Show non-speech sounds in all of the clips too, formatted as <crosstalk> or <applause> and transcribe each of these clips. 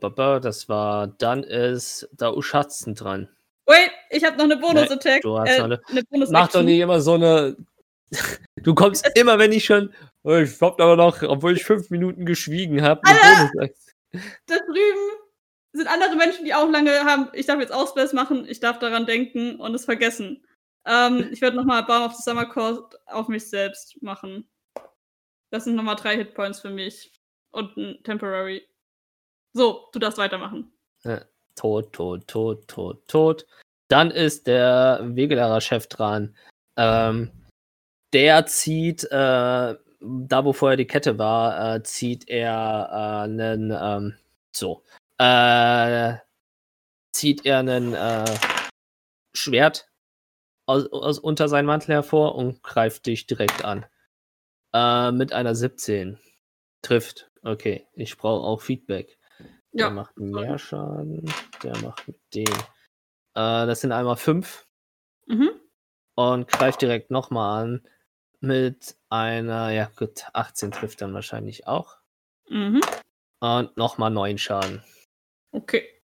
Das war, dann ist da Uschatzen dran. Wait, ich habe noch eine Bonus-Attack. Du hast äh, eine, eine Bonus Mach doch nicht immer so eine. <laughs> du kommst immer, wenn ich schon. Oh, ich hab aber noch, obwohl ich fünf Minuten geschwiegen habe. Da drüben sind andere Menschen, die auch lange haben. Ich darf jetzt Ausbless machen, ich darf daran denken und es vergessen. Ähm, <laughs> ich werde nochmal Balm of the Summer Court auf mich selbst machen. Das sind nochmal drei Hitpoints für mich. Und ein Temporary. So, du darfst weitermachen. Ja, tot, tot, tot, tot, tot. Dann ist der Wegelehrer-Chef dran. Ähm, der zieht, äh, da wo vorher die Kette war, äh, zieht er äh, einen, ähm, so, äh, zieht er einen äh, Schwert aus, aus, unter seinen Mantel hervor und greift dich direkt an. Äh, mit einer 17. Trifft. Okay, ich brauche auch Feedback. Ja. Der macht mehr Schaden. Der macht mit dem. Äh, das sind einmal 5. Mhm. Und greift direkt nochmal an. Mit einer, ja gut, 18 trifft dann wahrscheinlich auch. Mhm. Und nochmal 9 Schaden. Okay.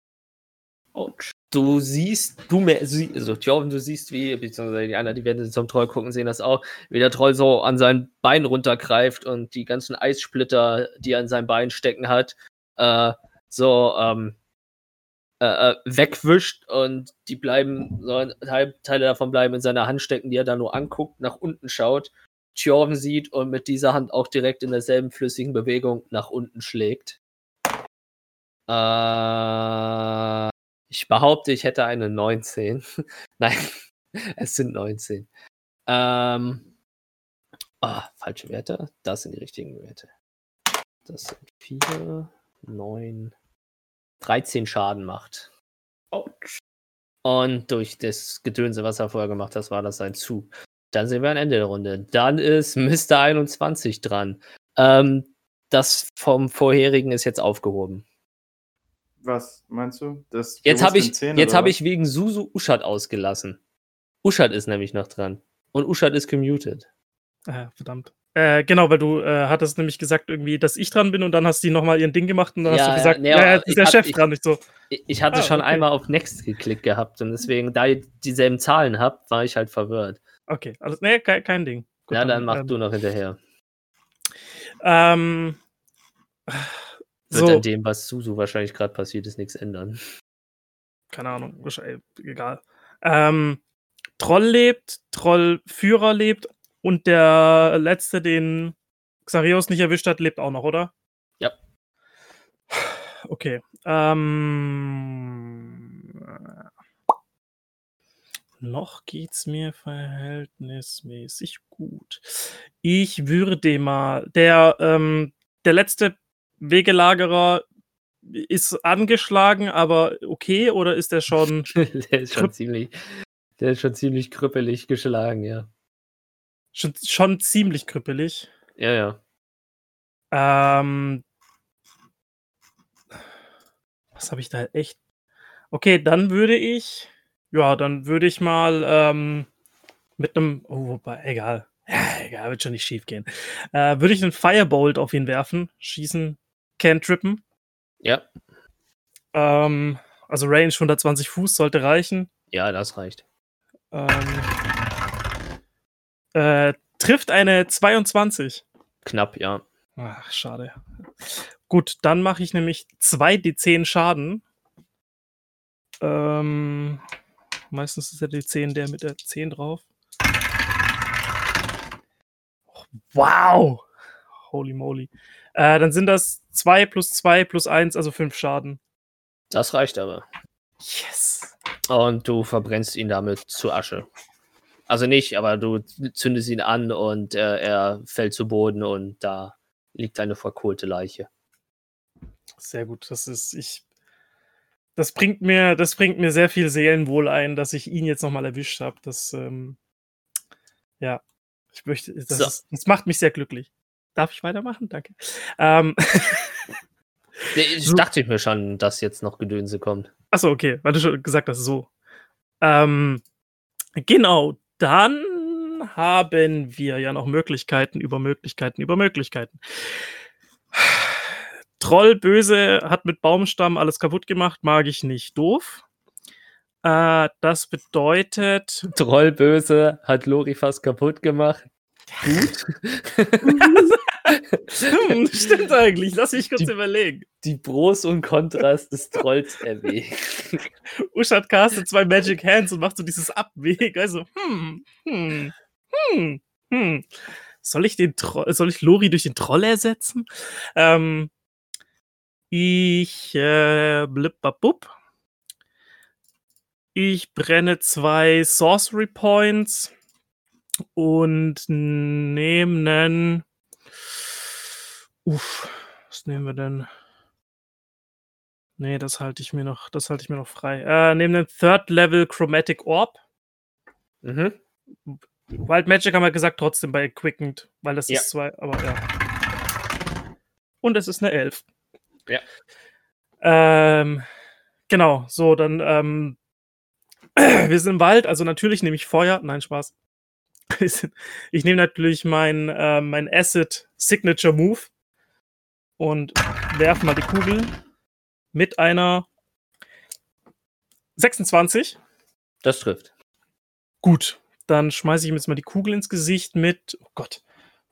Ouch. Du siehst, du mehr, also Joven, du siehst wie, beziehungsweise die anderen, die werden zum Troll gucken, sehen das auch, wie der Troll so an sein Bein runtergreift und die ganzen Eissplitter, die er an seinem Bein stecken hat, äh, so ähm, äh, äh wegwischt und die bleiben, so Teile davon bleiben in seiner Hand stecken, die er da nur anguckt, nach unten schaut, Tjorven sieht und mit dieser Hand auch direkt in derselben flüssigen Bewegung nach unten schlägt. Äh, ich behaupte, ich hätte eine 19. <laughs> Nein, <laughs> es sind 19. Ähm, oh, falsche Werte. Das sind die richtigen Werte. Das sind 4, 9, 13 Schaden macht. Ouch. Und durch das Gedönse, was er vorher gemacht hat, war das sein Zug. Dann sind wir am Ende der Runde. Dann ist Mr. 21 dran. Ähm, das vom vorherigen ist jetzt aufgehoben. Was meinst du? Das jetzt habe ich, hab ich wegen Susu Uschat ausgelassen. Uschat ist nämlich noch dran. Und Uschat ist commuted. Ah, verdammt. Äh, genau, weil du äh, hattest nämlich gesagt, irgendwie, dass ich dran bin und dann hast du nochmal ihren Ding gemacht und dann ja, hast du gesagt, nee, ja, ist der Chef ich, dran. Ich, so. ich hatte ah, schon okay. einmal auf Next geklickt gehabt und deswegen, da ihr dieselben Zahlen habt, war ich halt verwirrt. Okay, also, nee, kein, kein Ding. Gut, ja, dann, dann mach ähm, du noch hinterher. Ähm, wird so. an dem, was Susu wahrscheinlich gerade passiert ist, nichts ändern. Keine Ahnung, egal. Ähm, Troll lebt, Trollführer lebt und der letzte, den Xarios nicht erwischt hat, lebt auch noch, oder? Ja. Okay. Ähm, noch geht's mir verhältnismäßig gut. Ich würde mal, der, ähm, der letzte Wegelagerer ist angeschlagen, aber okay, oder ist der schon. <laughs> der ist schon ziemlich. Der ist schon ziemlich krüppelig geschlagen, ja. Schon, schon ziemlich krüppelig. Ja, ja. Ähm. Was habe ich da echt? Okay, dann würde ich. Ja, dann würde ich mal ähm, mit einem. Oh, wobei, egal. Ja, egal, wird schon nicht schief gehen. Äh, würde ich einen Firebolt auf ihn werfen, schießen, Cantrippen. Ja. Ähm, also Range 120 Fuß sollte reichen. Ja, das reicht. Ähm, äh, trifft eine 22. Knapp, ja. Ach, schade. Gut, dann mache ich nämlich 2d10 Schaden. Ähm, meistens ist der D10 der mit der 10 drauf. Wow! Holy moly. Äh, dann sind das 2 plus 2 plus 1, also 5 Schaden. Das reicht aber. Yes. Und du verbrennst ihn damit zu Asche. Also nicht, aber du zündest ihn an und äh, er fällt zu Boden und da liegt eine verkohlte Leiche. Sehr gut. Das ist, ich. Das bringt mir, das bringt mir sehr viel Seelenwohl ein, dass ich ihn jetzt nochmal erwischt habe. Das, ähm, ja, ich möchte, das, so. ist, das macht mich sehr glücklich. Darf ich weitermachen? Danke. Ähm. <laughs> ich dachte mir schon, dass jetzt noch Gedönse kommt. Achso, okay, weil du schon gesagt hast, so. Ähm, genau, dann haben wir ja noch Möglichkeiten über Möglichkeiten über Möglichkeiten. Troll böse hat mit Baumstamm alles kaputt gemacht, mag ich nicht. Doof. Äh, das bedeutet. Troll böse hat Lori fast kaputt gemacht. Gut. <laughs> <laughs> hm, stimmt eigentlich. Lass mich kurz Die- überlegen. Die Pros und Kontras des Trolls erwägen. Uschat castet zwei Magic Hands und macht so dieses Abwägen. Also, hm, hm, hm, hm. Soll ich den Troll, soll ich Lori durch den Troll ersetzen? Ähm, ich, äh, blippabub. Ich brenne zwei Sorcery Points und nehme einen. Uff, was nehmen wir denn? Nee, das halte ich mir noch, das halte ich mir noch frei. Äh, nehme einen Third Level Chromatic Orb. Mhm. Wild Magic haben wir gesagt, trotzdem bei Quickened, weil das Ja. ist zwei, aber ja. Und es ist eine Elf. Ja. Ähm, genau, so, dann, ähm, <clears throat> wir sind im Wald, also natürlich nehme ich Feuer. Nein, Spaß. Ich nehme natürlich mein, äh, mein Acid Signature Move und werfe mal die Kugel mit einer 26. Das trifft. Gut, dann schmeiße ich ihm jetzt mal die Kugel ins Gesicht mit, oh Gott,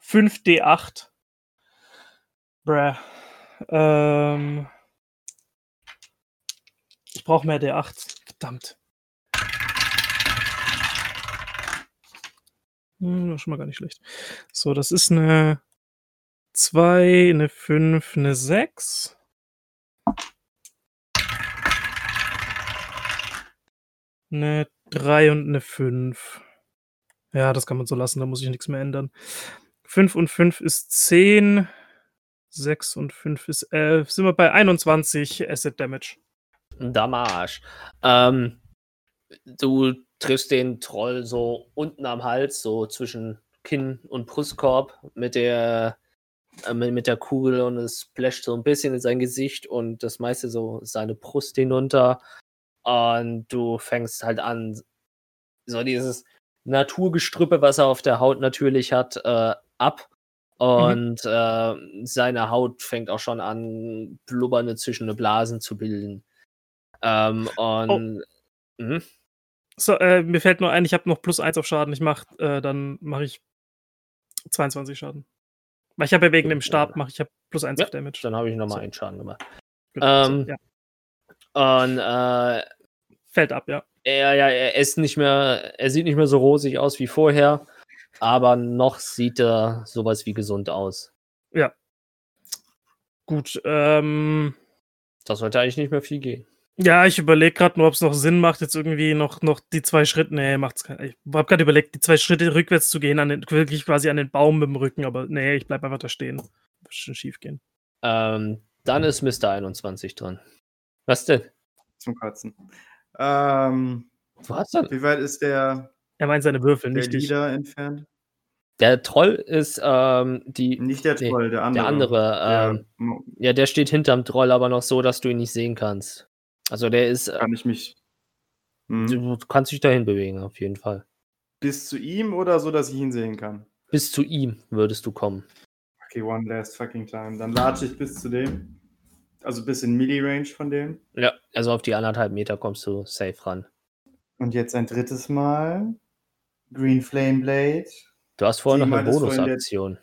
5d8. Bruh. Ähm, ich brauche mehr d8. Verdammt. Hm, schon mal gar nicht schlecht. So, das ist eine 2, eine 5, eine 6. Eine 3 und eine 5. Ja, das kann man so lassen, da muss ich nichts mehr ändern. 5 und 5 ist 10. 6 und 5 ist 11. Sind wir bei 21 Asset Damage. Damage. Ähm, du triffst den Troll so unten am Hals, so zwischen Kinn und Brustkorb mit der, äh, mit, der Kugel und es splasht so ein bisschen in sein Gesicht und das meiste so seine Brust hinunter. Und du fängst halt an, so dieses Naturgestrüppe, was er auf der Haut natürlich hat, äh, ab. Und äh, seine Haut fängt auch schon an, blubbernde zwischen Blasen zu bilden. Ähm, und mhm. So, äh, mir fällt nur ein, ich habe noch plus 1 auf Schaden. Ich mach, äh, dann mache ich 22 Schaden. Weil ich habe ja wegen dem Stab, mache ich hab plus 1 Ja, auf Damage. dann habe ich nochmal So. einen Schaden gemacht. Gut, ähm, ja. Und äh, Fällt ab, ja. er, ja, er ist nicht mehr, er sieht nicht mehr so rosig aus wie vorher, aber noch sieht er sowas wie gesund aus. Gut, ähm, Das sollte eigentlich nicht mehr viel gehen. Ja, ich überlege gerade nur, ob es noch Sinn macht, jetzt irgendwie noch, noch die zwei Schritte. Nee, macht's keinen. Ich habe gerade überlegt, die zwei Schritte rückwärts zu gehen, an den, wirklich quasi an den Baum mit dem Rücken, aber nee, ich bleib einfach da stehen. Wird schon schief gehen. Ähm, dann ist Mr. 21 dran. Was denn? Zum Kotzen. Ähm, Was denn? wie weit ist der, Er meint seine Würfel, der nicht ich. Leader entfernt? Der Troll ist ähm, die. Nicht der Nee, Troll, der andere. Der andere, Der ähm, mo- ja, der steht hinterm Troll, aber noch so, dass du ihn nicht sehen kannst. Also der ist, äh, kann ich mich Hm. du kannst dich dahin bewegen, auf jeden Fall. bis zu ihm oder so, dass ich ihn sehen kann? Bis zu ihm würdest du kommen. Okay, one last fucking time. Dann latsche ich bis zu dem. Also bis in Milli-Range von dem. Ja, also auf die anderthalb Meter kommst du safe ran. Und jetzt ein drittes Mal. Green Flame Blade. Du hast vorher Sie noch eine vorhin, Bonusaktion.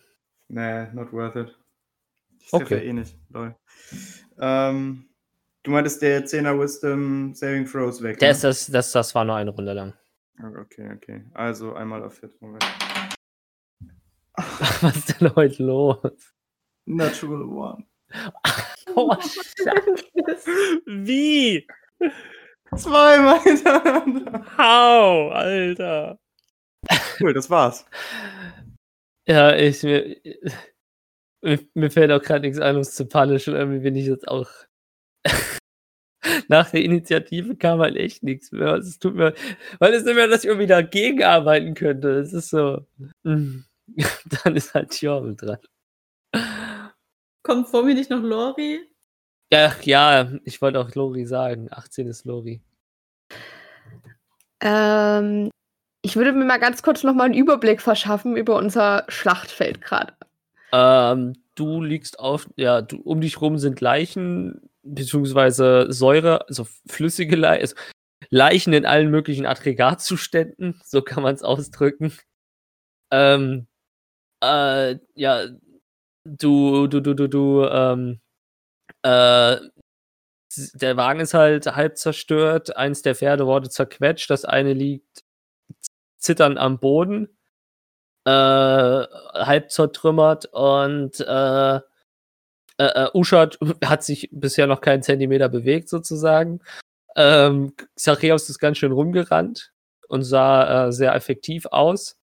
Nee, not worth it. Ich Okay. eh nicht. Lol. Ähm, du meintest, der 10er Wisdom Saving Throws weg. Der ne? ist das, das, das war nur eine Runde lang. Okay, okay. Also einmal auf Fit. Moment. <laughs> Was ist denn heute los? Natural One. <laughs> Oh, Wie? Zweimal hintereinander. How, Alter. Cool, das war's. ja, ich mir, mir, mir fällt auch gerade nichts ein, um es zu punishen. Irgendwie bin ich jetzt auch. <laughs> Nach der Initiative kam halt echt nichts mehr. Es tut mir, weil es nicht mehr, dass ich irgendwie dagegen arbeiten könnte. Es ist so. mm. <laughs> Dann ist halt Jorvel dran. Kommt vor mir nicht noch Lori? Ja, ja, ich wollte auch Lori sagen. 18 ist Lori. Ähm, ich würde mir mal ganz kurz noch mal einen Überblick verschaffen über unser Schlachtfeld gerade. Ähm, du liegst auf, ja, du, um dich rum sind Leichen, beziehungsweise Säure, also flüssige Leichen, also Leichen in allen möglichen Aggregatzuständen, <laughs> so kann man es ausdrücken. Ähm, äh, ja, du, du, du, du, du, ähm, äh, der Wagen ist halt halb zerstört, eins der Pferde wurde zerquetscht, das eine liegt zitternd am Boden, äh, halb zertrümmert und äh, äh, äh, Uschat hat sich bisher noch keinen Zentimeter bewegt, sozusagen. Ähm, Zachäus ist ganz schön rumgerannt und sah äh, sehr effektiv aus.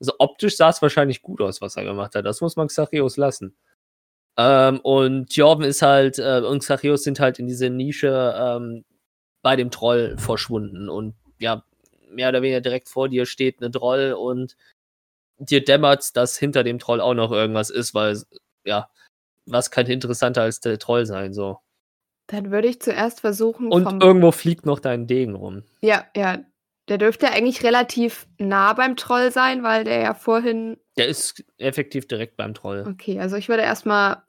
Also optisch sah es wahrscheinlich gut aus, was er gemacht hat. Das muss man Xachios lassen. Ähm, und Jorven ist halt, äh, und Xachios sind halt in diese Nische ähm, bei dem Troll verschwunden. Und ja, mehr oder weniger direkt vor dir steht eine Troll und dir dämmert, dass hinter dem Troll auch noch irgendwas ist, weil, ja, was kann interessanter als der Troll sein, so. Dann würde ich zuerst versuchen, Und irgendwo fliegt noch dein Degen rum. Ja, ja. Der dürfte eigentlich relativ nah beim Troll sein, weil der ja vorhin. Der ist effektiv direkt beim Troll. Okay, also ich würde erstmal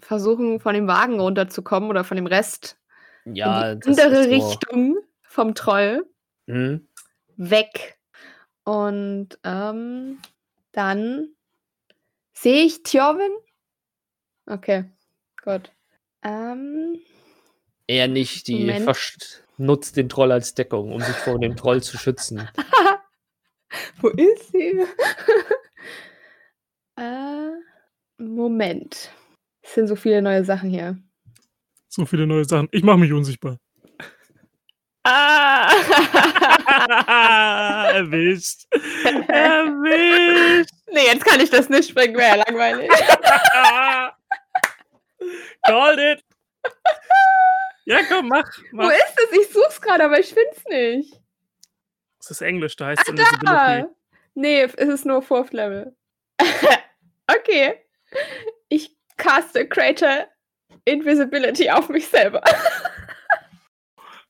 versuchen, von dem Wagen runterzukommen oder von dem Rest Ja, in die andere so. Richtung vom Troll Mhm. weg. Und ähm, dann sehe ich Tjorvin. Okay, gut. Ähm, Eher nicht, die nutzt den Troll als Deckung, um sich vor dem Troll zu schützen. <laughs> Wo ist sie? <laughs> äh, Moment. Es sind so viele neue Sachen hier. So viele neue Sachen. Ich mache mich unsichtbar. Ah! <laughs> Erwischt. Erwischt. nee, jetzt kann ich das nicht springen, wäre ja langweilig. Called it. Ja, komm, mach. Wo mach. ist es? Ich such's gerade, aber ich find's nicht. Das ist Englisch, da heißt es Ah, Invisibility. nee, es ist nur Fourth Level. <laughs> okay. Ich caste Crater Invisibility auf mich selber.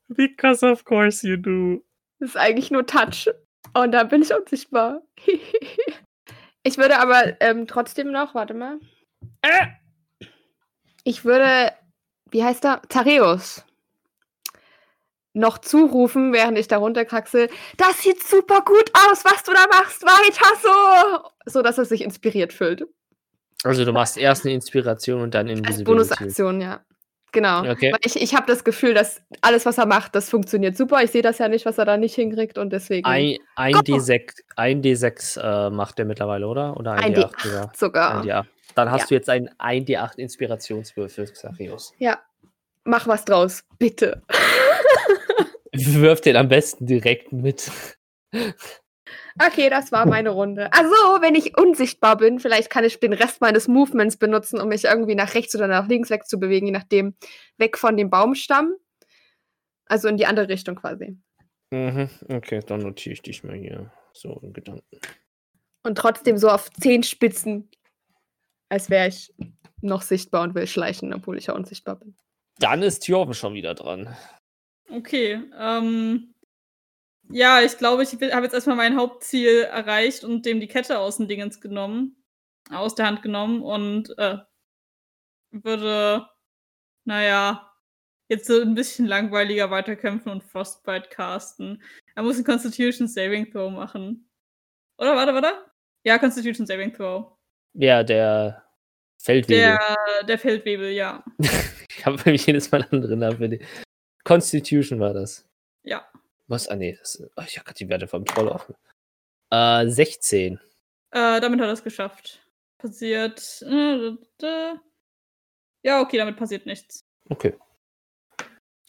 Because of course you do. Das ist eigentlich nur Touch. Und dann bin ich unsichtbar. <laughs> ich würde aber ähm, trotzdem noch, warte mal. Äh, Ich würde, wie heißt er? Tareus. Noch zurufen, während ich da runterkraxel. Das sieht super gut aus, was du da machst. Weiter so. So, dass er sich inspiriert fühlt. Also du machst erst eine Inspiration und dann Als Invisibility. Bonusaktion, ja. Genau. Okay. Weil ich, ich habe das Gefühl, dass alles, was er macht, das funktioniert super. Ich sehe das ja nicht, was er da nicht hinkriegt und deswegen Ein, ein, Go! D6, ein D6 äh, macht der mittlerweile, oder? Oder ein, Ein D8 sogar? sogar. Ein D8. Dann hast du jetzt einen 1 D8 Inspirationswürfel, Xachios. Ja. Mach was draus, bitte. Wirf den am besten direkt mit. Okay, das war meine Runde. Also, wenn ich unsichtbar bin, vielleicht kann ich den Rest meines Movements benutzen, um mich irgendwie nach rechts oder nach links wegzubewegen, je nachdem, weg von dem Baumstamm. Also in die andere Richtung quasi. Mhm. Okay, dann notiere ich dich mal hier. So in Gedanken. Und trotzdem so auf zehn Spitzen, als wäre ich noch sichtbar und will schleichen, obwohl ich ja unsichtbar bin. Dann ist Jorven schon wieder dran. Okay, ähm. Ja, ich glaube, ich habe jetzt erstmal mein Hauptziel erreicht und dem die Kette aus dem Dingens genommen. Aus der Hand genommen und äh, würde, naja, jetzt so ein bisschen langweiliger weiterkämpfen und Frostbite casten. Er muss einen Constitution Saving Throw machen. Oder, warte, warte? Ja, Constitution Saving Throw. Ja, der Feldwebel. Der, der Feldwebel, ja. <laughs> Ich habe nämlich jedes Mal andere Namen für die. Constitution war das. Ja. Was? Ah, nee. Das, oh, ich habe gerade die Werte vom Troll offen. Äh, 16. Äh, damit hat er es geschafft. Passiert. Äh, ja, okay, damit passiert nichts. Okay.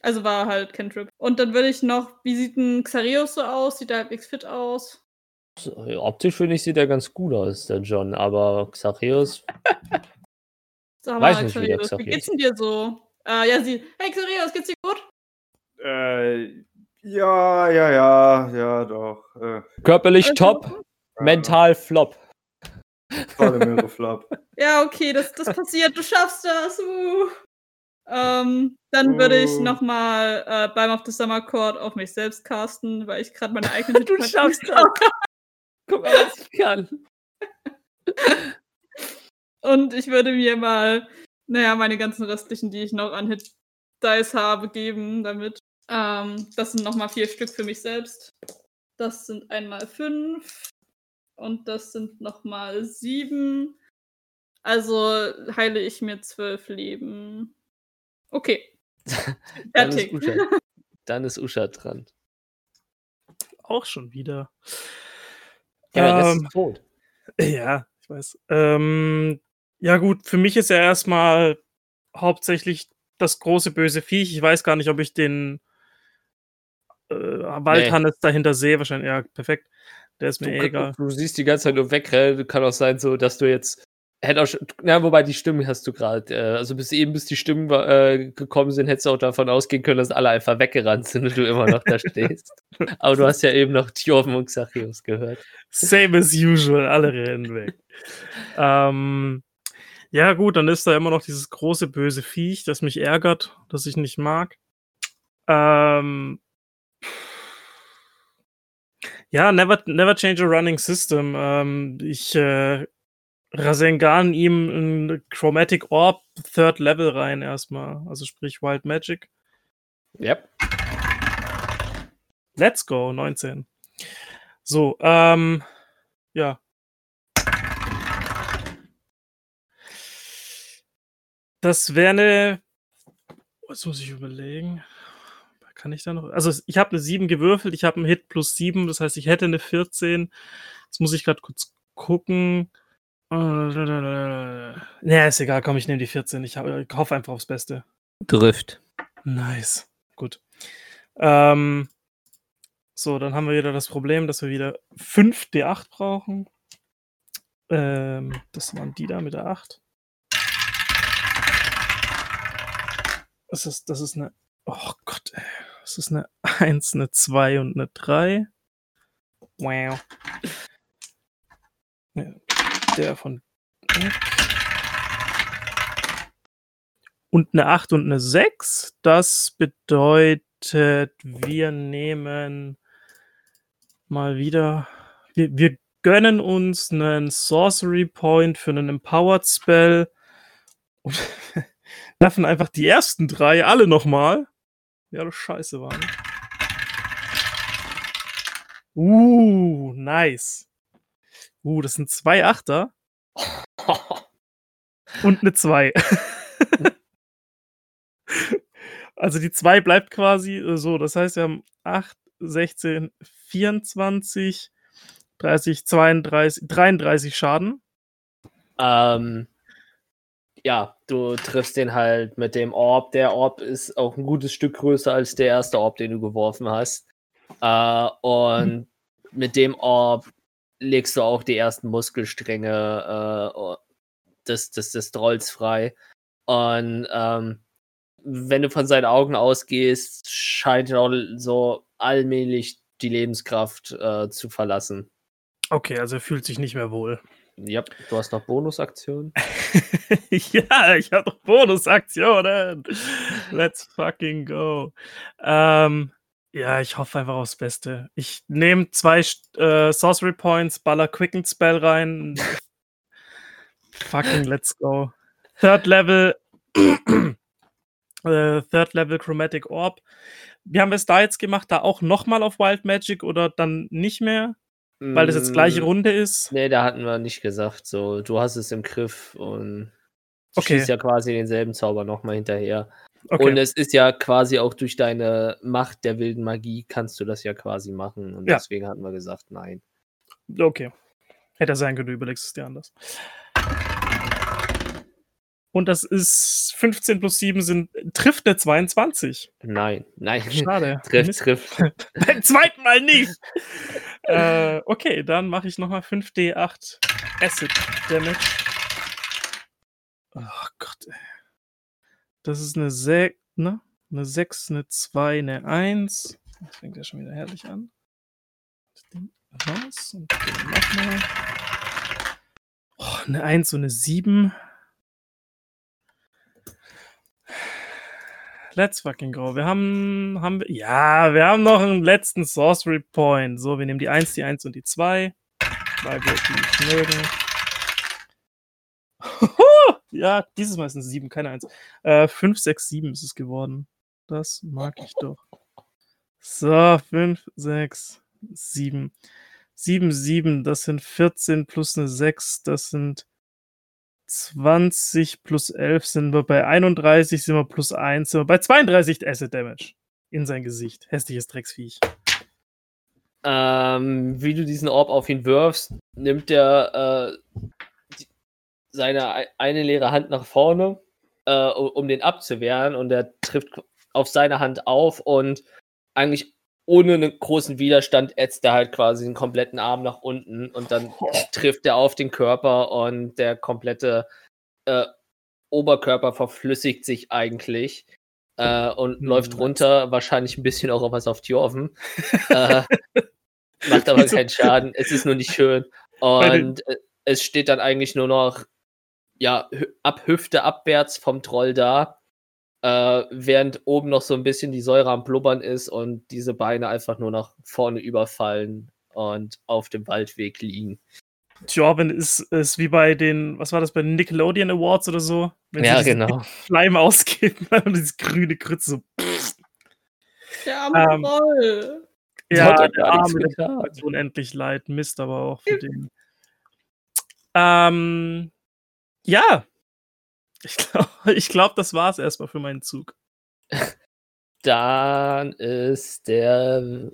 Also war halt Cantrip. Und dann würde ich noch, wie sieht ein Xarios so aus? Sieht er halbwegs fit aus? Optisch finde ich, sieht er ganz gut aus, der John. Aber Xachios, Sag Weiß mal, nicht, wie der Xarios, wie geht's denn dir so? Äh, ja, sie. Hey Xarios, geht's dir gut? Äh, ja, ja, ja, ja, doch. Äh, körperlich Also- top, mental flop. Volle <laughs> Möhre Flop. Ja, okay, das, das passiert, du schaffst das. Uh. Ähm, dann würde ich Uh. nochmal äh, beim of the Summer Court auf mich selbst casten, weil ich gerade meine eigene <laughs> Du schaffst das. Guck mal, was ich kann. Und ich würde mir mal, naja, meine ganzen restlichen, die ich noch an Hit Dice habe, geben damit. Ähm, das sind nochmal vier Stück für mich selbst. Das sind einmal fünf. Und das sind nochmal sieben. Also heile ich mir zwölf Leben. Okay. <laughs> Dann ist, Fertig. Usha, <laughs> dann ist Usha dran. Auch schon wieder. Ja, der Ähm, ist tot. Ja, ich weiß. Ähm, ja, gut, für mich ist ja erstmal hauptsächlich das große böse Viech. Ich weiß gar nicht, ob ich den äh, Waldhannes dahinter sehe. Wahrscheinlich, ja, perfekt. Der ist Du, mir eh egal. du siehst die ganze Zeit nur wegrennen. Kann auch sein, so, dass du jetzt. Hätte auch schon, na, wobei die Stimmen hast du gerade. Äh, also bis eben, bis die Stimmen äh, gekommen sind, hättest du auch davon ausgehen können, dass alle einfach weggerannt sind und du immer noch da stehst. <laughs> Aber du hast ja eben noch Tjorven und Xachios gehört. Same as usual, alle rennen weg. ähm, ja, gut, dann ist da immer noch dieses große böse Viech, das mich ärgert, das ich nicht mag. Ähm, ja, never, never change a running system. Ähm, ich äh, Rasengan ihm ein Chromatic Orb Third Level rein erstmal. Also sprich Wild Magic. Yep. Let's go, 19. So, ähm, ja. Das wäre eine. Was muss ich überlegen? Kann ich da noch? Also, ich habe eine 7 gewürfelt, ich habe einen Hit plus 7, das heißt, ich hätte eine 14. Jetzt muss ich gerade kurz gucken. Ja, ist egal, komm, ich nehme die 14. Ich, ich hoffe einfach aufs Beste. Drift. Nice. Gut. Ähm, so, dann haben wir wieder das Problem, dass wir wieder 5 D8 brauchen. Ähm, das waren die da mit der 8. Das ist, das ist eine. Oh Gott, ey. Das ist eine 1, eine 2 und eine 3. Wow. Ja, der von. Und eine 8 und eine 6. Das bedeutet, wir nehmen mal wieder. Wir, wir gönnen uns einen Sorcery Point für einen Empowered Spell und <laughs> werfen einfach die ersten drei alle nochmal. Die alle scheiße waren. Uh, nice. Uh, das sind zwei Achter und eine 2. <laughs> also die 2 bleibt quasi äh, so. Das heißt, wir haben 8, 16, 24, 30, 32, 33 Schaden. Ähm, ja, du triffst den halt mit dem Orb. Der Orb ist auch ein gutes Stück größer als der erste Orb, den du geworfen hast. Äh, und mit dem Orb legst du auch die ersten Muskelstränge äh, des, des, des Trolls frei. Und ähm, wenn du von seinen Augen ausgehst, scheint er auch so allmählich die Lebenskraft äh, zu verlassen. Okay, also er fühlt sich nicht mehr wohl. Ja, du hast noch Bonusaktionen. <laughs> ja, ich habe noch Bonusaktionen. Let's fucking go. Ähm, ja, ich hoffe einfach aufs Beste. Ich nehme zwei äh, Sorcery Points, baller Quicken Spell rein. fucking let's go. Third Level. äh, Third Level Chromatic Orb. Wie haben wir es da jetzt gemacht? Da auch nochmal auf Wild Magic oder dann nicht mehr? Weil das jetzt gleiche Mm, Runde ist? Nee, da hatten wir nicht gesagt. So, du hast es im Griff und du Okay. schießt ja quasi denselben Zauber nochmal hinterher. Okay. Und es ist ja quasi auch durch deine Macht der wilden Magie kannst du das ja quasi machen. Und Ja. deswegen hatten wir gesagt, nein. Okay. Hätte sein können, du überlegst es dir anders. Und das ist 15 plus 7 sind, trifft eine 22. Nein, nein. Schade. <laughs> trifft, trifft. <laughs> Beim zweiten Mal nicht. äh, okay, dann mache ich nochmal 5d8 Acid Damage. Oh Gott, ey. Das ist eine 6, ne? Eine 6, eine 2, eine 1. Das fängt ja schon wieder herrlich an. Den raus und nochmal. Oh, eine 1 und eine 7. Let's fucking go. Wir haben, haben wir, ja, wir haben noch einen letzten Sorcery Point. So, wir nehmen die 1, die 1 und die 2, weil wir die nicht mögen. <laughs> Ja, dieses Mal sind es sieben, keine eins. Äh, fünf, sechs, sieben ist es geworden. Das mag ich doch. So, fünf, sechs, sieben. Sieben, sieben, das sind 14 plus eine 6, das sind 20 plus 11 sind wir bei 31, sind wir plus 1, sind wir bei 32 Acid Damage in sein Gesicht. Hässliches Drecksviech. Ähm, wie du diesen Orb auf ihn wirfst, nimmt er äh, seine ei- eine leere Hand nach vorne, äh, um, den abzuwehren und er trifft auf seine Hand auf und eigentlich ohne einen großen Widerstand ätzt er halt quasi den kompletten Arm nach unten und dann <laughs> trifft er auf den Körper und der komplette äh, Oberkörper verflüssigt sich eigentlich äh, und Hm, läuft runter, wahrscheinlich ein bisschen auch was auf Jorven. <laughs> äh, macht aber Wieso? keinen Schaden, es ist nur nicht schön. <laughs> Und äh, es steht dann eigentlich nur noch ja, ab Hüfte abwärts vom Troll da, äh, während oben noch so ein bisschen die Säure am Blubbern ist und diese Beine einfach nur nach vorne überfallen und auf dem Waldweg liegen. Jorvin ist, ist wie bei den, was war das, bei den Nickelodeon Awards oder so? Wenn ja, genau. <laughs> Schleim ausgeben <laughs> und dieses grüne Grütze so. <laughs> Der arme Ähm, Troll. Ja, er der Arme, tut unendlich leid. Mist aber auch für den. Ähm, ja. Ich glaube, <laughs> ich glaub, das war's erstmal für meinen Zug. <laughs> Dann ist der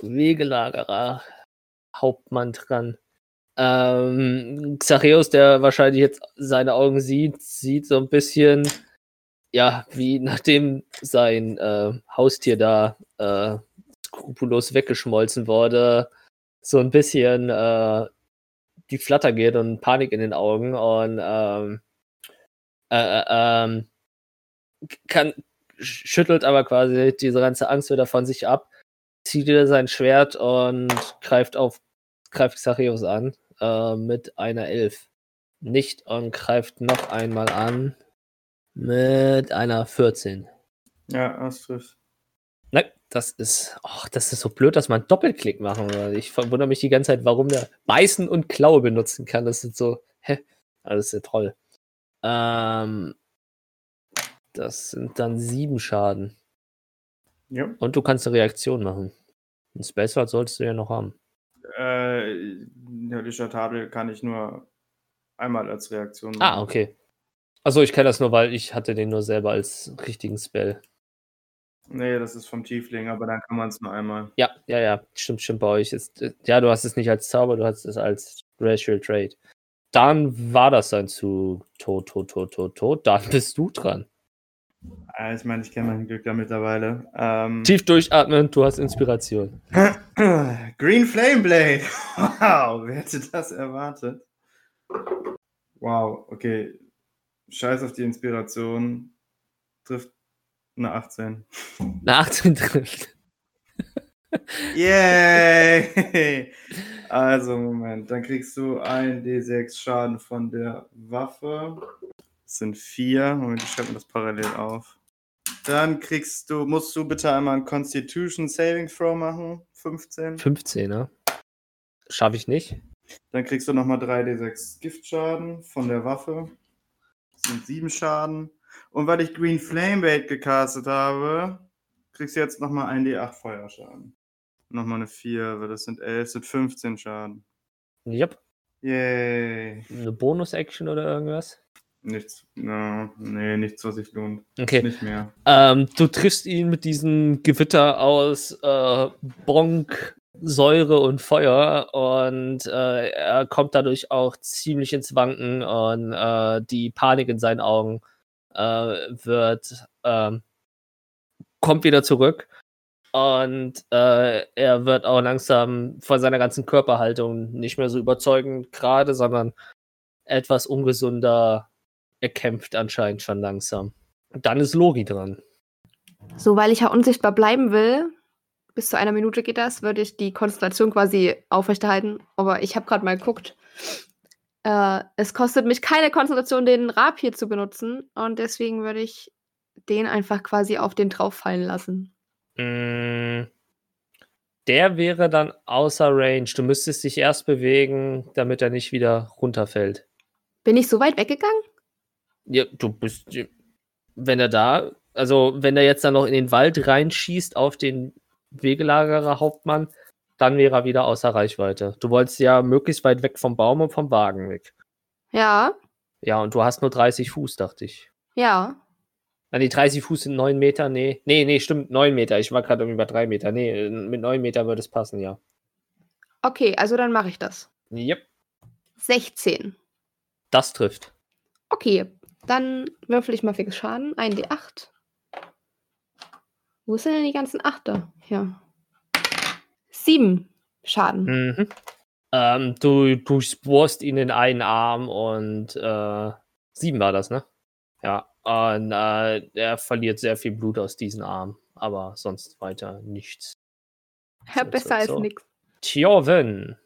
Wegelagerer Hauptmann dran. Ähm, Xareus, der wahrscheinlich jetzt seine Augen sieht, sieht so ein bisschen, ja, wie nachdem sein äh, Haustier da äh, skrupellos weggeschmolzen wurde, so ein bisschen äh, die Flatter geht und Panik in den Augen und ähm, äh, äh, ähm, kann, schüttelt aber quasi diese ganze Angst wieder von sich ab, zieht wieder sein Schwert und greift auf greift Xareus an äh, mit einer Elf. Nicht und greift noch einmal an mit einer 14. Ja, das trifft. Nein, das ist, ach, das ist so blöd, dass man Doppelklick machen soll. Ich verwundere mich die ganze Zeit, warum der Beißen und Klaue benutzen kann. Das ist so, hä? Ah, Das ist ja toll. Ähm, das sind dann sieben Schaden. Ja. Und du kannst eine Reaktion machen. Ein Space Sword solltest du ja noch haben. Äh, höllischer Tadel kann ich nur einmal als Reaktion machen. Ah, okay. Achso, ich kenne das nur, weil ich hatte den nur selber als richtigen Spell. Nee, das ist vom Tiefling, aber dann kann man es nur einmal. Ja, ja, ja, stimmt, stimmt bei euch. Ist, äh, ja, du hast es nicht als Zauber, du hast es als Racial Trade. Dann war das dann zu tot, tot, tot, tot, tot. Dann <laughs> bist du dran. Ah, Ich meine, ich kenne mein Glück da mittlerweile. Ähm, Tief durchatmen, du hast Inspiration. <clears throat> Green Flame Blade. <laughs> Wow, wer hätte das erwartet? Wow, okay. Scheiß auf die Inspiration. Trifft eine 18. Eine 18 trifft. <laughs> Yay! Also, Moment. Dann kriegst du ein D6 Schaden von der Waffe. Das sind vier. Moment, ich schreibe mir das parallel auf. Dann kriegst du, musst du bitte einmal einen Constitution Saving Throw machen. 15. 15er. Schaffe ich nicht. Dann kriegst du nochmal 3d6 Giftschaden von der Waffe. Das sind 7 Schaden. Und weil ich Green Flame Bait gecastet habe, kriegst du jetzt nochmal 1d8 Feuerschaden. Nochmal eine 4, weil das sind 11, sind 15 Schaden. Yep. Yay. Eine Bonus-Action oder irgendwas? Nichts, no, nee, nichts, was sich lohnt. Okay. Nicht mehr. Ähm, du triffst ihn mit diesem Gewitter aus äh, Bonk, Säure und Feuer und äh, er kommt dadurch auch ziemlich ins Wanken und äh, die Panik in seinen Augen wird ähm, kommt wieder zurück und äh, er wird auch langsam von seiner ganzen Körperhaltung nicht mehr so überzeugend gerade, sondern etwas ungesunder. Er kämpft anscheinend schon langsam. Dann ist Logi dran. So, weil ich ja unsichtbar bleiben will, bis zu einer Minute geht das, würde ich die Konzentration quasi aufrechterhalten. Aber ich habe gerade mal geguckt. Äh, es kostet mich keine Konzentration, den Rapier zu benutzen. Und deswegen würde ich den einfach quasi auf den drauf fallen lassen. Mm, Der wäre dann außer Range. Du müsstest dich erst bewegen, damit er nicht wieder runterfällt. Bin ich so weit weggegangen? Ja, du bist. Wenn er da, also wenn er jetzt dann noch in den Wald reinschießt auf den Wegelagerer Hauptmann, dann wäre er wieder außer Reichweite. Du wolltest ja möglichst weit weg vom Baum und vom Wagen weg. Ja, Ja, und du hast nur 30 Fuß, dachte ich. ja. Ah, nee, 30 Fuß sind 9 Meter, nee. Nee, nee, stimmt, 9 Meter. Ich war gerade irgendwie bei 3 Meter. Nee, mit 9 Meter würde es passen, ja. Okay, also dann mache ich das. Yep, 16. das trifft. Okay, dann würfel ich mal fix Schaden. 1d8. Wo sind denn die ganzen Achter? Ja. 7 Schaden. Mhm. Ähm, du durchbohrst ihn in einen Arm und äh, sieben war das, ne? Ja. Und äh, er verliert sehr viel Blut aus diesem Arm, aber sonst weiter nichts. Ja, so, besser so, als so. nix. Tjoven.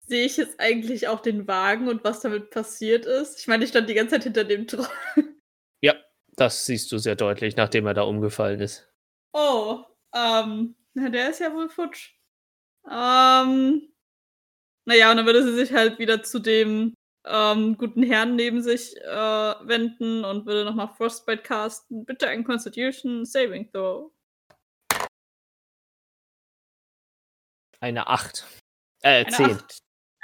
Sehe ich jetzt eigentlich auch den Wagen und was damit passiert ist? Ich meine, ich stand die ganze Zeit hinter dem Troll. <laughs> Ja, das siehst du sehr deutlich, nachdem er da umgefallen ist. Oh, ähm, na, der ist ja wohl futsch. Ähm, naja, und dann würde sie sich halt wieder zu dem ähm, guten Herrn neben sich äh, wenden und würde nochmal Frostbite casten. Bitte ein Constitution Saving Throw. Eine 8. Äh, Eine 10. Acht.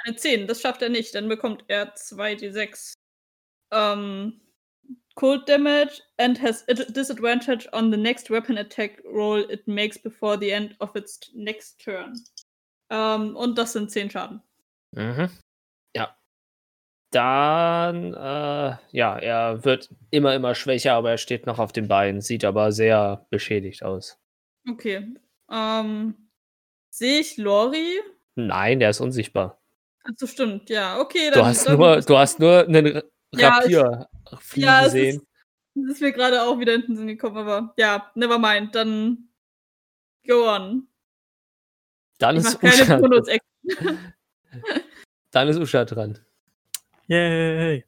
Eine 10, das schafft er nicht. Dann bekommt er 2d6 ähm, Cold Damage and has a disadvantage on the next weapon attack roll it makes before the end of its next turn. Ähm, und das sind 10 Schaden. Mhm. Ja. Dann, äh, ja, er wird immer, immer schwächer, aber er steht noch auf den Beinen, sieht aber sehr beschädigt aus. Okay. Ähm, sehe ich Lori? Nein, der ist unsichtbar. Achso, stimmt, ja. Okay, Du hast nur, du hast nur einen R- Ja, Rapier fliegen ja, sehen. ist, das ist mir gerade auch wieder in den Sinn gekommen, aber ja, never mind. Dann go on. Dann Ich ist, Usha, <laughs> dann ist Usha dran. Yay.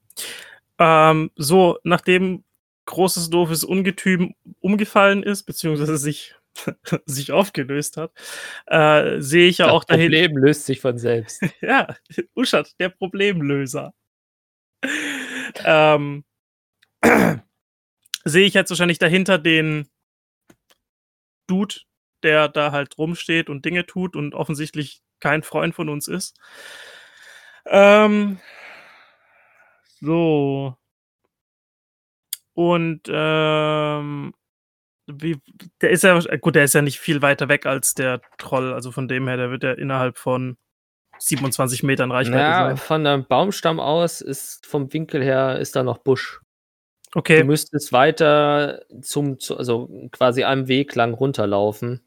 Ähm, so, nachdem großes doofes Ungetüm umgefallen ist, beziehungsweise sich, <laughs> sich aufgelöst hat, äh, sehe ich ja das auch dahin. Problem löst sich von selbst. <laughs> Ja, Uschat, der Problemlöser. ähm, <clears throat> sehe ich jetzt wahrscheinlich dahinter den Dude, der da halt rumsteht und Dinge tut und offensichtlich kein Freund von uns ist. Ähm, so. Und ähm, wie, der ist ja, gut, der ist ja nicht viel weiter weg als der Troll, also von dem her, der wird ja innerhalb von 27 Metern Reichweite Ja, sein. von einem Baumstamm aus ist vom Winkel her ist da noch Busch. Du Okay, müsstest weiter zum, zu, also quasi einem Weg lang runterlaufen.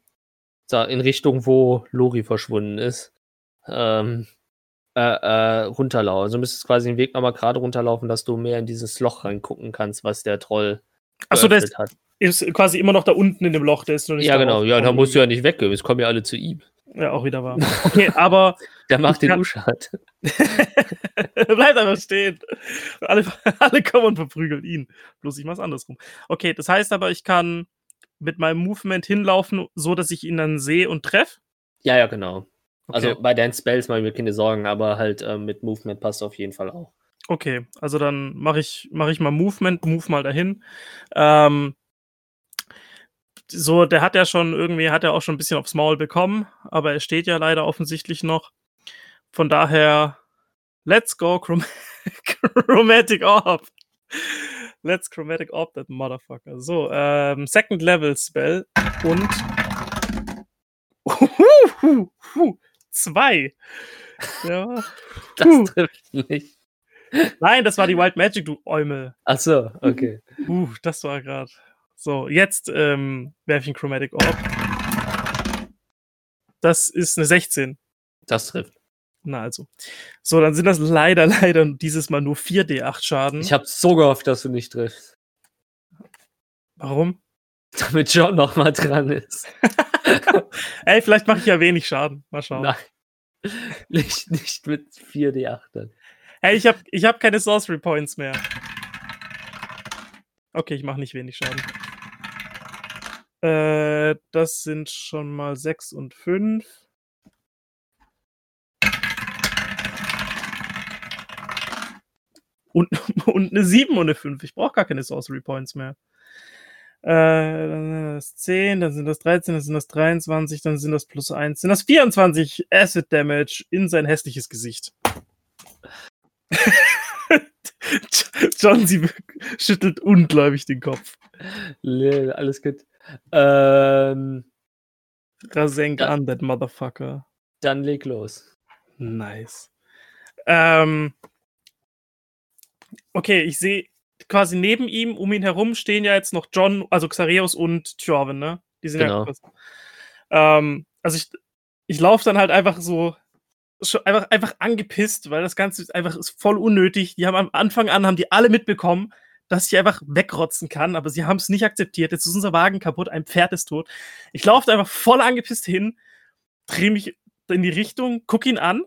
So, in Richtung, wo Lori verschwunden ist. Ähm, äh, äh, runterlaufen. Also du müsstest quasi den Weg nochmal gerade runterlaufen, dass du mehr in dieses Loch reingucken kannst, was der Troll Achso, der geöffnet hat. ist quasi immer noch da unten in dem Loch, der ist nur nicht Ja, da genau. Ja, da musst du ja nicht weggehen. Es kommen ja alle zu ihm. Ja, auch wieder wahr. <laughs> Okay, aber Der macht den Uschat. <laughs> bleibt einfach stehen. Alle, alle kommen und verprügeln ihn. Bloß ich mach's andersrum. Okay, das heißt aber, ich kann mit meinem Movement hinlaufen, so dass ich ihn dann sehe und treffe. Ja, ja, genau. Okay. Also bei deinen Spells mache ich mir keine Sorgen, aber halt ähm, mit Movement passt auf jeden Fall auch. Okay, also dann mache ich, mach ich mal Movement, move mal dahin. Ähm, so, der hat ja schon irgendwie, hat er auch schon ein bisschen aufs Maul bekommen, aber er steht ja leider offensichtlich noch. Von daher, let's go Chrom <laughs> Chromatic Orb. Let's Chromatic Orb that motherfucker. So, ähm, Second Level Spell und <laughs> zwei. Ja. Das trifft nicht. Nein, das war die Wild Magic, du Eumel. Ach so, okay. Uh, das war gerade. So, jetzt ähm, werfe ich einen Chromatic Orb. Das ist eine 16. Das trifft. Na also. So, dann sind das leider, <laughs> leider dieses Mal nur 4d8 Schaden. Ich habe so gehofft, dass du nicht triffst. Warum? Damit John noch mal dran ist. <laughs> Ey, vielleicht mache ich ja wenig Schaden. Mal schauen. Nein. <laughs> Nicht, nicht mit 4D8. dann. Hey, ich habe ich hab keine Sorcery Points mehr. Okay, ich mache nicht wenig Schaden. Äh, das sind schon mal 6 und 5. Und, <laughs> und eine 7 und eine 5. Ich brauche gar keine Sorcery Points mehr. Äh, dann sind das 10, dann sind das 13, dann sind das 23, dann sind das plus 1, sind das 24 Acid Damage in sein hässliches Gesicht. <laughs> John, sie schüttelt ungläubig den Kopf. Lil, alles gut. Ähm, Rasenk an, that motherfucker. dann leg los. Nice. Ähm, okay, ich sehe quasi neben ihm, um ihn herum stehen ja jetzt noch John, also Xareus und Thjorven, ne? Die sind Genau. ja. Ähm, also ich, ich laufe dann halt einfach so einfach, einfach angepisst, weil das Ganze ist einfach ist voll unnötig. Die haben am Anfang an, haben die alle mitbekommen, dass ich einfach wegrotzen kann, aber sie haben es nicht akzeptiert. Jetzt ist unser Wagen kaputt, ein Pferd ist tot. Ich laufe da einfach voll angepisst hin, drehe mich in die Richtung, guck ihn an,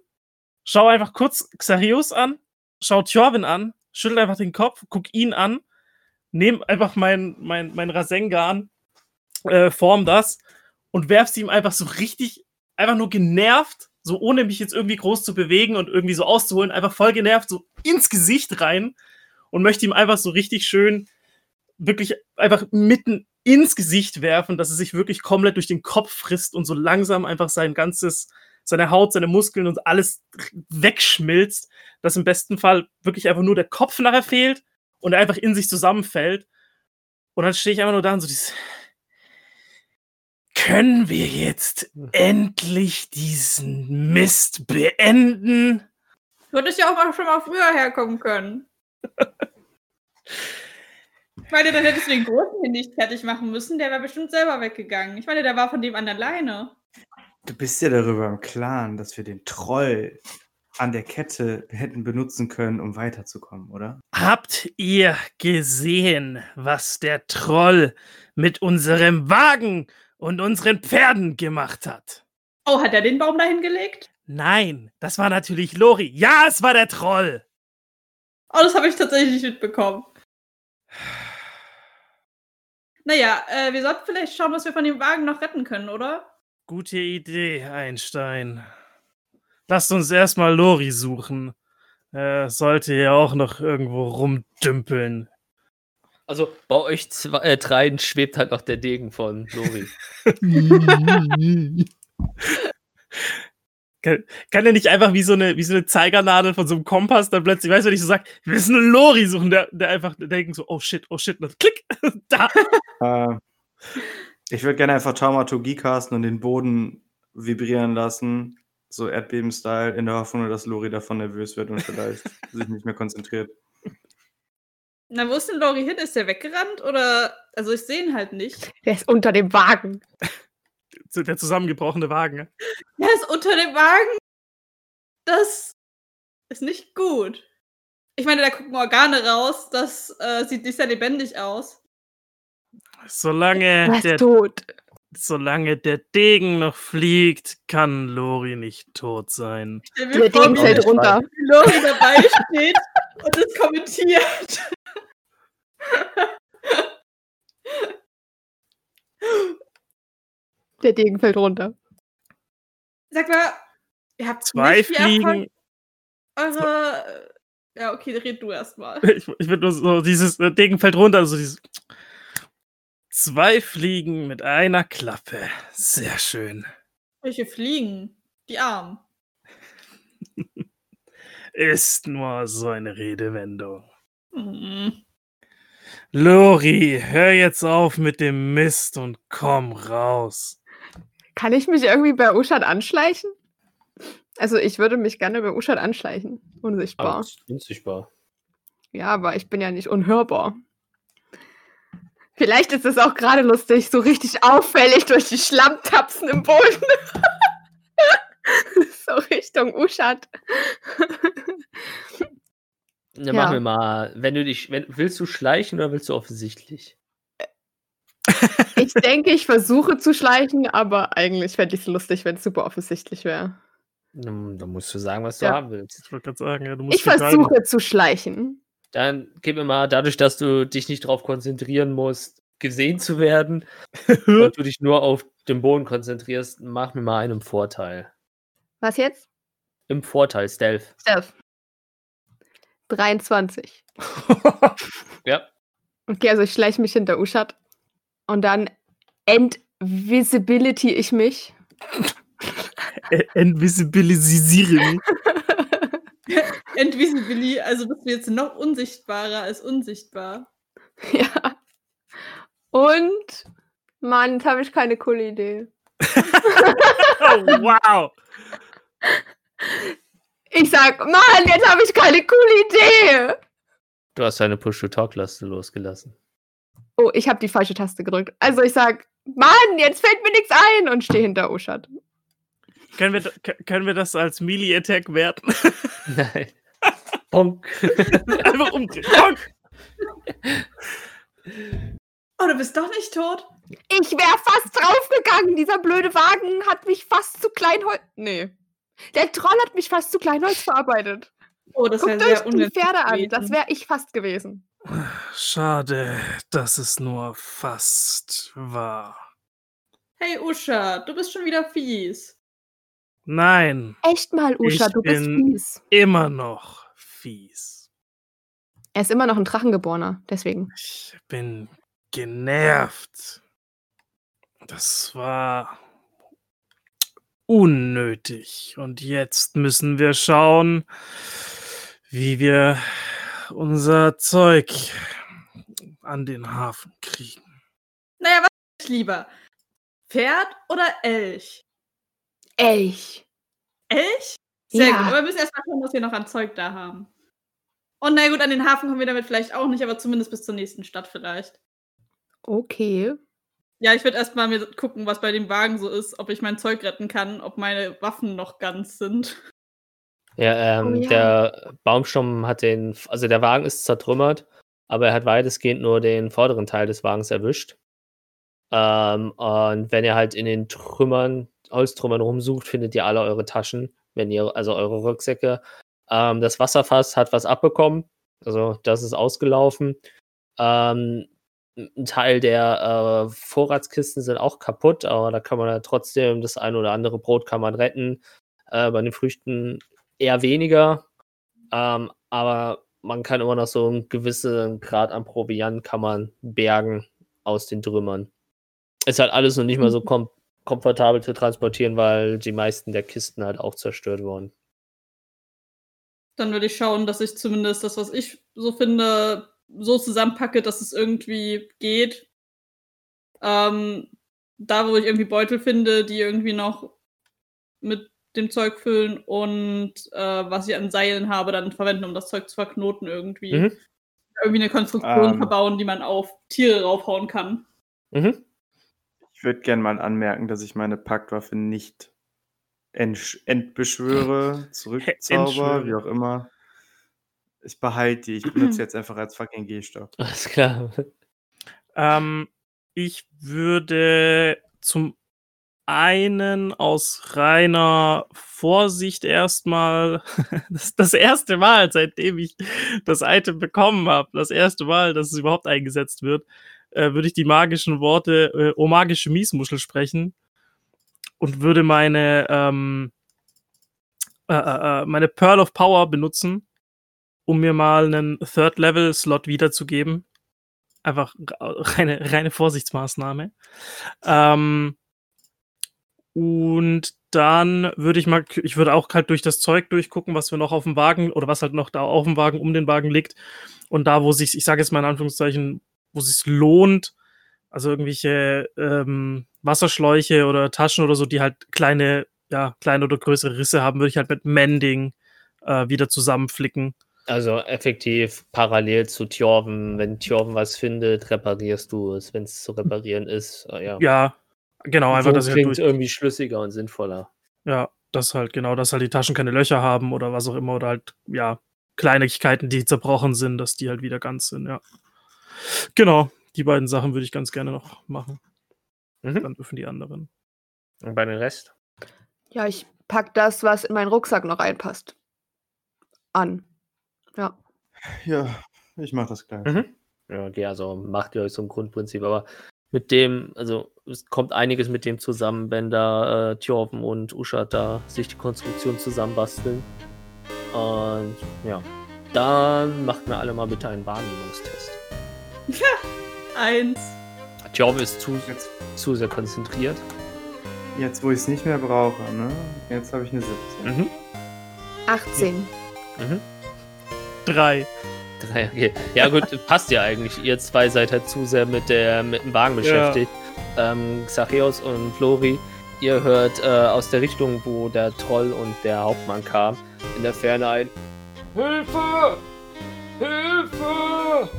schau einfach kurz Xarius an, schau Thjorven an, schüttel einfach den Kopf, guck ihn an, nehm einfach mein, mein, mein Rasengan, äh, form das und werf sie ihm einfach so richtig, einfach nur genervt, so ohne mich jetzt irgendwie groß zu bewegen und irgendwie so auszuholen, einfach voll genervt, so ins Gesicht rein und möchte ihm einfach so richtig schön, wirklich einfach mitten ins Gesicht werfen, dass er sich wirklich komplett durch den Kopf frisst und so langsam einfach sein ganzes, seine Haut, seine Muskeln und alles wegschmilzt, dass im besten Fall wirklich einfach nur der Kopf nachher fehlt und er einfach in sich zusammenfällt. Und dann stehe ich einfach nur da und so dieses. Können wir jetzt endlich diesen Mist beenden? Du hättest ja auch mal schon mal früher herkommen können. Ich meine, dann hättest du den Großen hier nicht fertig machen müssen. Der wäre bestimmt selber weggegangen. Ich meine, der war von dem an alleine. Du bist ja darüber im Klaren, dass wir den Troll an der Kette hätten benutzen können, um weiterzukommen, oder? Habt ihr gesehen, was der Troll mit unserem Wagen und unseren Pferden gemacht hat? Oh, hat er den Baum dahin gelegt? Nein, das war natürlich Lori. Ja, es war der Troll. Oh, das habe ich tatsächlich nicht mitbekommen. <sighs> Naja, äh, wir sollten vielleicht schauen, was wir von dem Wagen noch retten können, oder? Gute Idee, Einstein. Lasst uns erstmal Lori suchen. Er sollte ja auch noch irgendwo rumdümpeln. Also bei euch zwei, äh, dreien schwebt halt noch der Degen von Lori. <laughs> kann, kann er nicht einfach wie so, eine, wie so eine Zeigernadel von so einem Kompass dann plötzlich, weißt du, wenn ich so sag, wir müssen eine Lori suchen, der, der einfach der denkt so, oh shit, oh shit, und klick, <laughs> da. Äh, ich würde gerne einfach Taumaturgie casten und den Boden vibrieren lassen, so Erdbeben-Style, in der Hoffnung, dass Lori davon nervös wird und vielleicht <laughs> sich nicht mehr konzentriert. Na, wo ist denn Lori hin? Ist der weggerannt? Oder. Also, ich sehe ihn halt nicht. Der ist unter dem Wagen. Der zusammengebrochene Wagen. Er ist unter dem Wagen. Das ist nicht gut. Ich meine, da gucken Organe raus. Das äh, sieht nicht sehr lebendig aus. Solange Er der, tot. solange der Degen noch fliegt, kann Lori nicht tot sein. Der Der Degen fällt runter. wie Lori dabei <laughs> steht und es kommentiert. Der Degen fällt runter. Sag mal, ihr habt Zwei Fliegen. eure. Ja, okay, red du erstmal. Ich, ich würde nur so, dieses der Degen fällt runter, also dieses. Zwei Fliegen mit einer Klappe. Sehr schön. Welche fliegen? Die Armen. <laughs> Ist nur so eine Redewendung. Mhm. Lori, hör jetzt auf mit dem Mist und komm raus. Kann ich mich irgendwie bei Uschat anschleichen? Also ich würde mich gerne bei Uschat anschleichen. Unsichtbar. Aber unsichtbar. Ja, aber ich bin ja nicht unhörbar. Vielleicht ist es auch gerade lustig, so richtig auffällig durch die Schlammtapsen im Boden. <laughs> so Richtung Uschat. Dann Ja. machen wir mal, wenn du dich, wenn, willst du schleichen oder willst du offensichtlich? Ich denke, ich versuche zu schleichen, aber eigentlich fände ich es lustig, wenn es super offensichtlich wäre. Dann, dann musst du sagen, was du Ja. haben willst. Ich wollte gerade sagen, ja, du musst Ich versuche zu schleichen. Dann gib mir mal, dadurch, dass du dich nicht darauf konzentrieren musst, gesehen zu werden <laughs> und du dich nur auf den Boden konzentrierst, mach mir mal einen Vorteil. Was jetzt? Im Vorteil, Stealth. Stealth. 23. <laughs> Ja. Okay, also ich schleiche mich hinter Uschat. Und dann entvisibility ich mich. Ä- Entvisibilisieren. <laughs> Entvisibili, also bist du jetzt noch unsichtbarer als unsichtbar. <laughs> ja. Und, Mann, jetzt habe ich keine coole Idee. oh, <laughs> wow. Ich sag, Mann, jetzt habe ich keine coole Idee. Du hast deine Push-to-Talk-Laste losgelassen. Oh, ich habe die falsche Taste gedrückt. Also ich sag, Mann, jetzt fällt mir nichts ein und stehe hinter Uschat. Können wir, können wir das als Melee-Attack werten? <laughs> Nein. Bonk. <laughs> Einfach umdrehen. Bonk. Oh, du bist doch nicht tot? Ich wäre fast draufgegangen. Dieser blöde Wagen hat mich fast zu Kleinholz. Nee. Der Troll hat mich fast zu Kleinholz verarbeitet. Oh, das wäre Guckt euch sehr die Pferde an. gewesen. Das wäre ich fast gewesen. Schade, dass es nur fast war. Hey Usha, du bist schon wieder fies. Nein, Echt mal, Usha, Ich du bist fies. immer noch fies. Er ist immer noch ein Drachengeborener, deswegen. Ich bin genervt. Das war unnötig. Und jetzt müssen wir schauen, wie wir unser Zeug an den Hafen kriegen. Naja, was ist lieber? Pferd oder Elch? Elch. Elch? Sehr Ja. gut, aber wir müssen erst mal schauen, was wir noch an Zeug da haben. Und na gut, an den Hafen kommen wir damit vielleicht auch nicht, aber zumindest bis zur nächsten Stadt vielleicht. Okay. Ja, ich würde erst mal mir gucken, was bei dem Wagen so ist, ob ich mein Zeug retten kann, ob meine Waffen noch ganz sind. Ja, ähm, Oh ja. der Baumstamm hat den, also der Wagen ist zertrümmert, aber er hat weitestgehend nur den vorderen Teil des Wagens erwischt. Ähm, und wenn ihr halt in den Trümmern, Holztrümmern rumsucht, findet ihr alle eure Taschen, wenn ihr, also eure Rucksäcke. Ähm, das Wasserfass hat was abbekommen, also das ist ausgelaufen. Ähm, ein Teil der äh, Vorratskisten sind auch kaputt, aber da kann man ja trotzdem das ein oder andere Brot kann man retten. Äh, bei den Früchten eher weniger, ähm, aber man kann immer noch so einen gewissen Grad an Proviant kann man bergen aus den Trümmern. Ist halt alles noch nicht mal so kom komfortabel zu transportieren, weil die meisten der Kisten halt auch zerstört wurden. Dann würde ich schauen, dass ich zumindest das, was ich so finde, so zusammenpacke, dass es irgendwie geht. Ähm, da, wo ich irgendwie Beutel finde, die irgendwie noch mit dem Zeug füllen und äh, was ich an Seilen habe, dann verwenden, um das Zeug zu verknoten irgendwie. Mhm. Irgendwie eine Konstruktion Ähm. verbauen, die man auf Tiere raufhauen kann. Mhm. Ich würde gerne mal anmerken, dass ich meine Paktwaffe nicht entbeschwöre, <laughs> zurückzauber, Entschwöre. wie auch immer. Ich behalte die. Ich benutze jetzt einfach als fucking Gehstock. Alles klar. Ähm, ich würde zum einen aus reiner Vorsicht erstmal, <laughs> das, das erste Mal, seitdem ich das Item bekommen habe, das erste Mal, dass es überhaupt eingesetzt wird, äh, würde ich die magischen Worte äh, O magische Miesmuschel sprechen und würde meine, ähm, äh, äh, äh, meine Pearl of Power benutzen, um mir mal einen Third-Level-Slot wiederzugeben einfach reine, reine Vorsichtsmaßnahme. Ähm, und dann würde ich mal, ich würde auch halt durch das Zeug durchgucken, was wir noch auf dem Wagen oder was halt noch da auf dem Wagen um den Wagen liegt. Und da, wo sich, ich sage jetzt mal in Anführungszeichen, wo es sich lohnt, also irgendwelche ähm, Wasserschläuche oder Taschen oder so, die halt kleine, ja, kleine oder größere Risse haben, würde ich halt mit Mending äh, wieder zusammenflicken. Also effektiv parallel zu Tjorven. Wenn Tjorven was findet, reparierst du es. Wenn es zu reparieren ist, äh, ja. Ja, genau, einfach, so dass halt klingt durch, irgendwie schlüssiger und sinnvoller. Ja, das halt, genau, dass halt die Taschen keine Löcher haben oder was auch immer oder halt, ja, Kleinigkeiten, die zerbrochen sind, dass die halt wieder ganz sind, ja. Genau, die beiden Sachen würde ich ganz gerne noch machen. Mhm. Dann dürfen die anderen. Und bei den Rest? Ja, ich pack das, was in meinen Rucksack noch reinpasst. An. Ja. Ja, ich mache das gleich. Mhm. Ja, okay, also macht ihr euch so ein Grundprinzip, aber mit dem, also es kommt einiges mit dem zusammen, wenn da äh, Tjorven und Uschat da sich die Konstruktion zusammenbasteln. Und ja, Dann macht mir alle mal bitte einen Wahrnehmungstest. <laughs> Eins. Tjorm ist zu, Jetzt, zu sehr konzentriert. jetzt wo ich es nicht mehr brauche, ne? Jetzt habe ich eine 17. Mhm. 18. Mhm. Drei. Drei, okay. Ja gut, <laughs> passt ja eigentlich. Ihr zwei seid halt zu sehr mit, der, mit dem Wagen beschäftigt. Ähm, Xachios und Flori, ihr hört äh, aus der Richtung, wo der Troll und der Hauptmann kam, in der Ferne ein Hilfe! Hilfe!